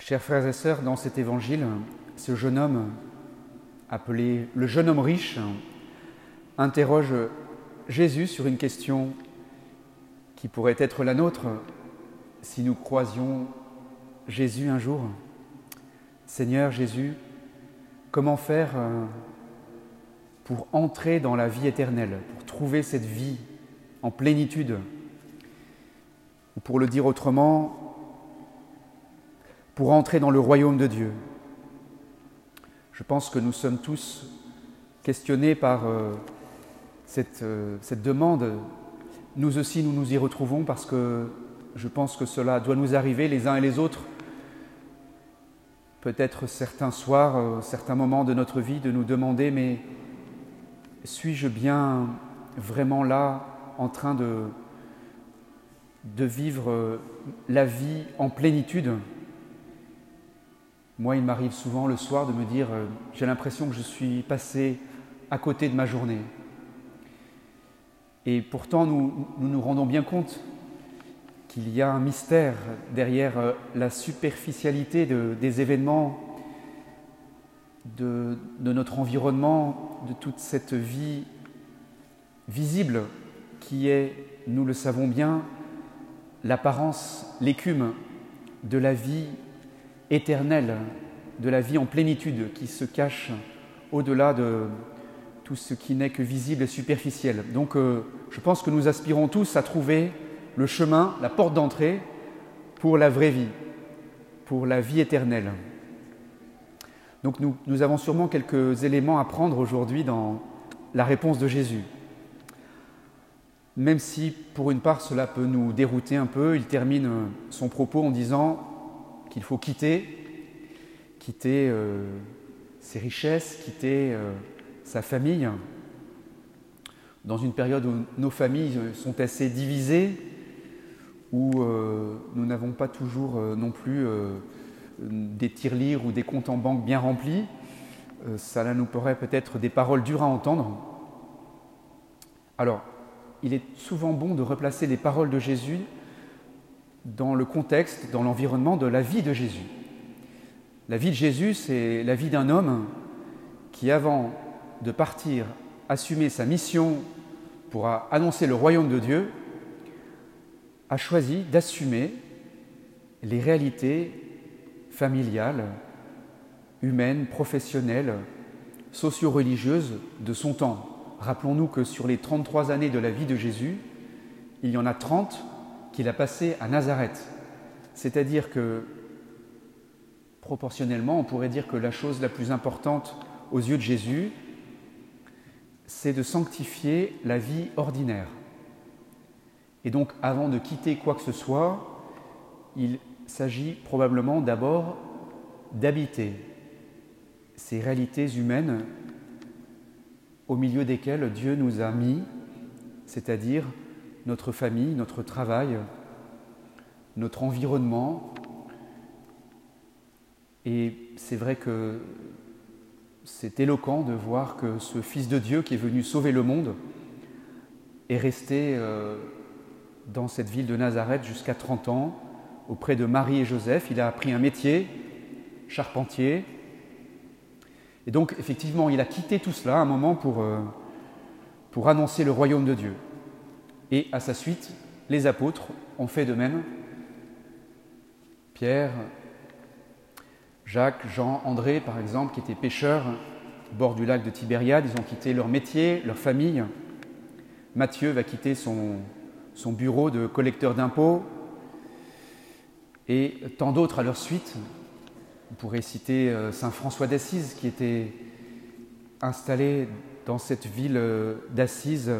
Chers frères et sœurs, dans cet évangile, ce jeune homme, appelé le jeune homme riche, interroge Jésus sur une question qui pourrait être la nôtre si nous croisions Jésus un jour. Seigneur Jésus, comment faire euh, pour entrer dans la vie éternelle, pour trouver cette vie en plénitude? Ou pour le dire autrement, pour entrer dans le royaume de Dieu. Je pense que nous sommes tous questionnés par euh, cette, euh, cette demande. Nous aussi, nous nous y retrouvons parce que je pense que cela doit nous arriver les uns et les autres. Peut-être certains soirs, euh, certains moments de notre vie, de nous demander, mais suis-je bien vraiment là en train de, vivre la vie en plénitude? Moi, il m'arrive souvent le soir de me dire, euh, j'ai l'impression que je suis passé à côté de ma journée. Et pourtant, nous nous, rendons bien compte qu'il y a un mystère derrière euh, la superficialité des événements, de, notre environnement, de toute cette vie visible qui est, nous le savons bien, l'apparence, l'écume de la vie éternelle, de la vie en plénitude qui se cache au-delà de tout ce qui n'est que visible et superficiel. Donc euh, je pense que nous aspirons tous à trouver le chemin, la porte d'entrée pour la vraie vie, pour la vie éternelle. Donc nous, nous avons sûrement quelques éléments à prendre aujourd'hui dans la réponse de Jésus. Même si pour une part cela peut nous dérouter un peu, il termine son propos en disant qu'il faut quitter, quitter euh, ses richesses, quitter euh, sa famille, dans une période où nos familles sont assez divisées, où euh, nous n'avons pas toujours non plus euh, des tirelires ou des comptes en banque bien remplis. cela nous pourrait peut-être des paroles dures à entendre. Alors, il est souvent bon de replacer les paroles de Jésus dans le contexte, dans l'environnement de la vie de Jésus. La vie de Jésus, c'est la vie d'un homme qui, avant de partir assumer sa mission pour annoncer le royaume de Dieu, a choisi d'assumer les réalités familiales, humaines, professionnelles, socio-religieuses de son temps. Rappelons-nous que sur les 33 années de la vie de Jésus, il y en a 30 qu'il a passées à Nazareth. C'est-à-dire que, proportionnellement, on pourrait dire que la chose la plus importante aux yeux de Jésus, c'est de sanctifier la vie ordinaire. Et donc, avant de quitter quoi que ce soit, il s'agit probablement d'abord d'habiter ces réalités humaines au milieu desquelles Dieu nous a mis, c'est-à-dire notre famille, notre travail, notre environnement. Et c'est vrai que c'est éloquent de voir que ce Fils de Dieu qui est venu sauver le monde est resté euh, dans cette ville de Nazareth jusqu'à 30 ans, auprès de Marie et Joseph. Il a appris un métier, charpentier. Et donc, effectivement, il a quitté tout cela un moment pour, euh, pour annoncer le royaume de Dieu. Et à sa suite, les apôtres ont fait de même. Pierre, Jacques, Jean, André, par exemple, qui étaient pêcheurs au bord du lac de Tibériade, ils ont quitté leur métier, leur famille. Matthieu va quitter son, son bureau de collecteur d'impôts, et tant d'autres à leur suite. On pourrait citer euh, Saint François d'Assise qui était installé dans cette ville euh, d'Assise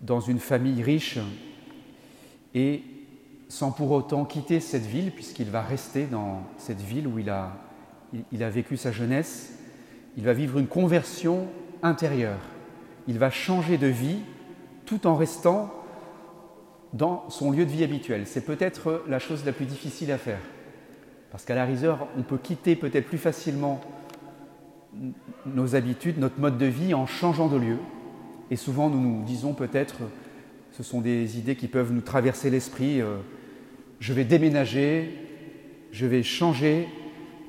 dans une famille riche et sans pour autant quitter cette ville puisqu'il va rester dans cette ville où il a, vécu sa jeunesse. Il va vivre une conversion intérieure. Il va changer de vie tout en restant dans son lieu de vie habituel. C'est peut-être la chose la plus difficile à faire. Parce qu'à la riseur, on peut quitter peut-être plus facilement nos habitudes, notre mode de vie en changeant de lieu. Et souvent, nous nous disons peut-être, ce sont des idées qui peuvent nous traverser l'esprit, euh, je vais déménager, je vais changer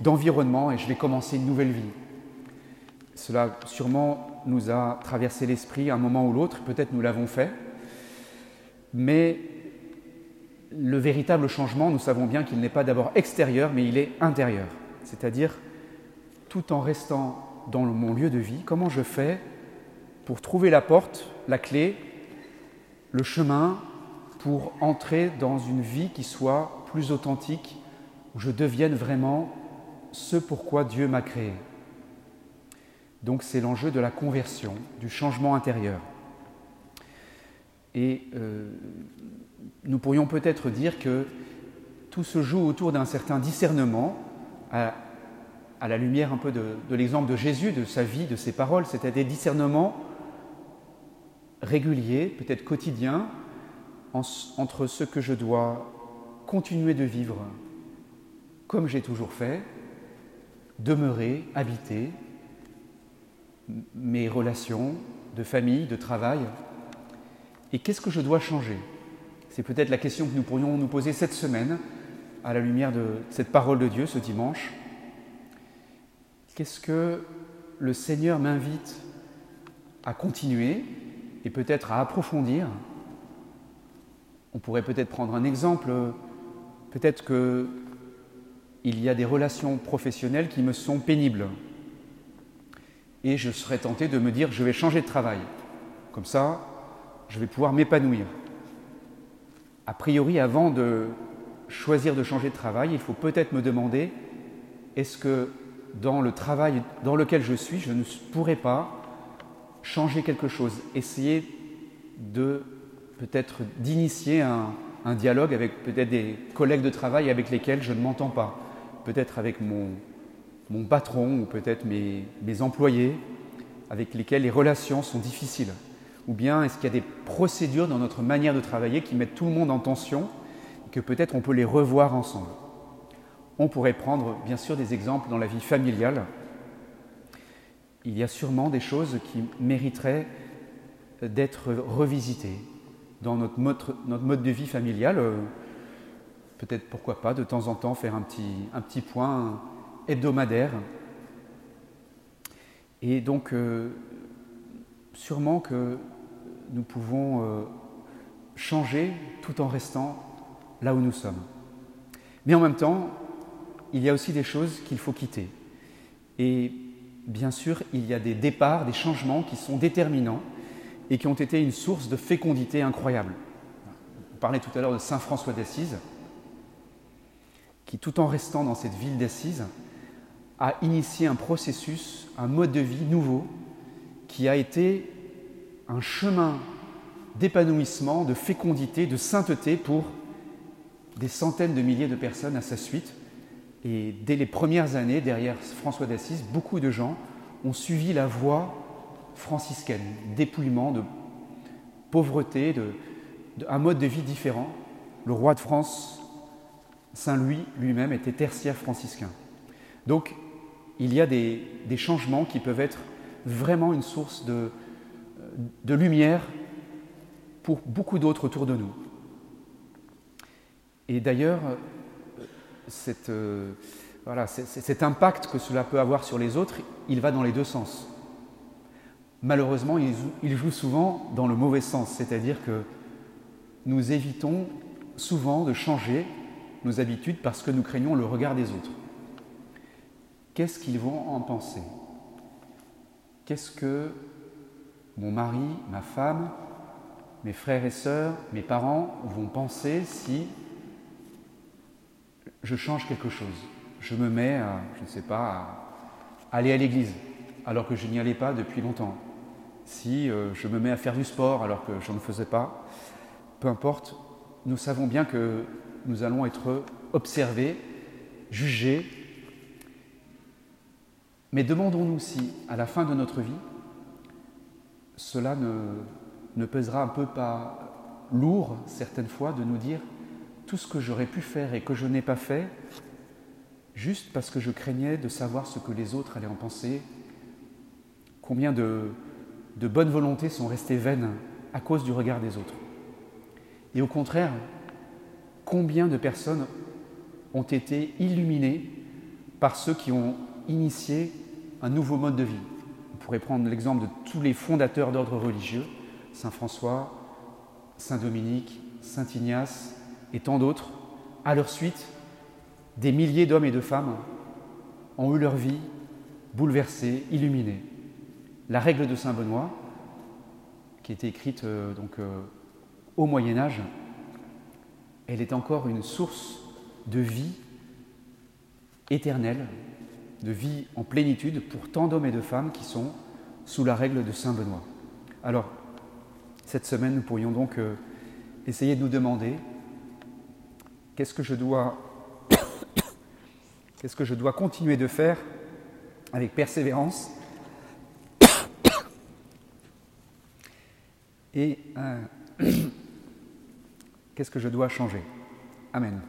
d'environnement et je vais commencer une nouvelle vie. Cela sûrement nous a traversé l'esprit un moment ou l'autre, peut-être nous l'avons fait, mais le véritable changement, nous savons bien qu'il n'est pas d'abord extérieur, mais il est intérieur. C'est-à-dire, tout en restant dans mon lieu de vie, comment je fais pour trouver la porte, la clé, le chemin pour entrer dans une vie qui soit plus authentique, où je devienne vraiment ce pourquoi Dieu m'a créé. Donc c'est l'enjeu de la conversion, du changement intérieur. Et euh, nous pourrions peut-être dire que tout se joue autour d'un certain discernement, à, la lumière un peu de, l'exemple de Jésus, de sa vie, de ses paroles, c'était des réguliers, peut-être quotidiens, entre ce que je dois continuer de vivre comme j'ai toujours fait, demeurer, habiter, mes relations de famille, de travail, et qu'est-ce que je dois changer? C'est peut-être la question que nous pourrions nous poser cette semaine à la lumière de cette parole de Dieu ce dimanche. Qu'est-ce que le Seigneur m'invite à continuer? Et peut-être à approfondir On pourrait peut-être prendre un exemple. Peut-être qu'il y a des relations professionnelles qui me sont pénibles. Et je serais tenté de me dire, je vais changer de travail. Comme ça, je vais pouvoir m'épanouir. A priori, avant de choisir de changer de travail, il faut peut-être me demander, est-ce que dans le travail dans lequel je suis, je ne pourrais pas changer quelque chose, essayer de peut-être d'initier un, dialogue avec peut-être des collègues de travail avec lesquels je ne m'entends pas, peut-être avec mon, mon patron ou peut-être mes, mes employés avec lesquels les relations sont difficiles. Ou bien est-ce qu'il y a des procédures dans notre manière de travailler qui mettent tout le monde en tension et que peut-être on peut les revoir ensemble? On pourrait prendre bien sûr des exemples dans la vie familiale. Il y a sûrement des choses qui mériteraient d'être revisitées dans notre mode, notre mode de vie familial. Euh, peut-être pourquoi pas de temps en temps faire un petit, un petit point hebdomadaire. Et donc, euh, sûrement que nous pouvons euh, changer tout en restant là où nous sommes. Mais en même temps, il y a aussi des choses qu'il faut quitter. Et bien sûr, il y a des départs, des changements qui sont déterminants et qui ont été une source de fécondité incroyable. On parlait tout à l'heure de Saint François d'Assise, qui tout en restant dans cette ville d'Assise, a initié un processus, un mode de vie nouveau, qui a été un chemin d'épanouissement, de fécondité, de sainteté pour des centaines de milliers de personnes à sa suite. Et dès les premières années, derrière François d'Assise, beaucoup de gens ont suivi la voie franciscaine, dépouillement, de pauvreté, de, un mode de vie différent. Le roi de France, Saint Louis lui-même, était tertiaire franciscain. Donc, il y a des changements qui peuvent être vraiment une source de, de lumière pour beaucoup d'autres autour de nous. Et d'ailleurs, euh, cet impact que cela peut avoir sur les autres, il va dans les deux sens. Malheureusement, il, il joue souvent dans le mauvais sens, c'est-à-dire que nous évitons souvent de changer nos habitudes parce que nous craignons le regard des autres. Qu'est-ce qu'ils vont en penser? Qu'est-ce que mon mari, ma femme, mes frères et sœurs, mes parents vont penser si je change quelque chose. Je me mets à, je ne sais pas, aller à l'église alors que je n'y allais pas depuis longtemps. Si euh, je me mets à faire du sport alors que je ne faisais pas, peu importe, nous savons bien que nous allons être observés, jugés. Mais demandons-nous si, à la fin de notre vie, cela ne, pesera un peu pas lourd certaines fois de nous dire tout ce que j'aurais pu faire et que je n'ai pas fait, juste parce que je craignais de savoir ce que les autres allaient en penser, combien de, bonnes volontés sont restées vaines à cause du regard des autres. Et au contraire, combien de personnes ont été illuminés par ceux qui ont initié un nouveau mode de vie. On pourrait prendre l'exemple de tous les fondateurs d'ordres religieux, Saint François, Saint Dominique, Saint Ignace et tant d'autres. À leur suite, des milliers d'hommes et de femmes ont eu leur vie bouleversée, illuminée. La règle de Saint Benoît, qui était écrite euh, donc, euh, au Moyen Âge, elle est encore une source de vie éternelle, de vie en plénitude pour tant d'hommes et de femmes qui sont sous la règle de Saint Benoît. Alors, cette semaine, nous pourrions donc euh, essayer de nous demander qu'est-ce que je dois continuer de faire avec persévérance et euh, qu'est-ce que je dois changer? Amen.